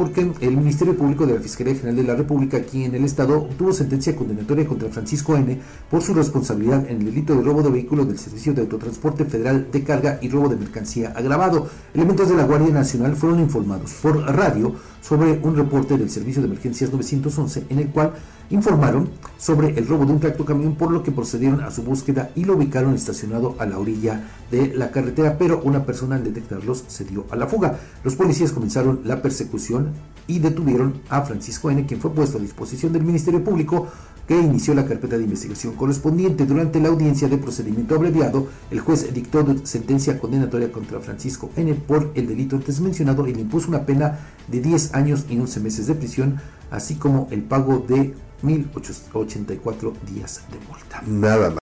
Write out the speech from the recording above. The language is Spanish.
porque el Ministerio Público de la Fiscalía General de la República aquí en el Estado obtuvo sentencia condenatoria contra Francisco N. por su responsabilidad en el delito de robo de vehículo del Servicio de Autotransporte Federal de Carga y robo de mercancía agravado. Elementos de la Guardia Nacional fueron informados por radio sobre un reporte del Servicio de Emergencias 911 en el cual informaron sobre el robo de un tractocamión por lo que procedieron a su búsqueda y lo ubicaron estacionado a la orilla de la carretera, pero una persona al detectarlos se dio a la fuga. Los policías comenzaron la persecución y detuvieron a Francisco N., quien fue puesto a disposición del Ministerio Público que inició la carpeta de investigación correspondiente. Durante la audiencia de procedimiento abreviado, el juez dictó sentencia condenatoria contra Francisco N. por el delito antes mencionado y le impuso una pena de 10 años y 11 meses de prisión, así como el pago de 1.084 días de multa. Nada más.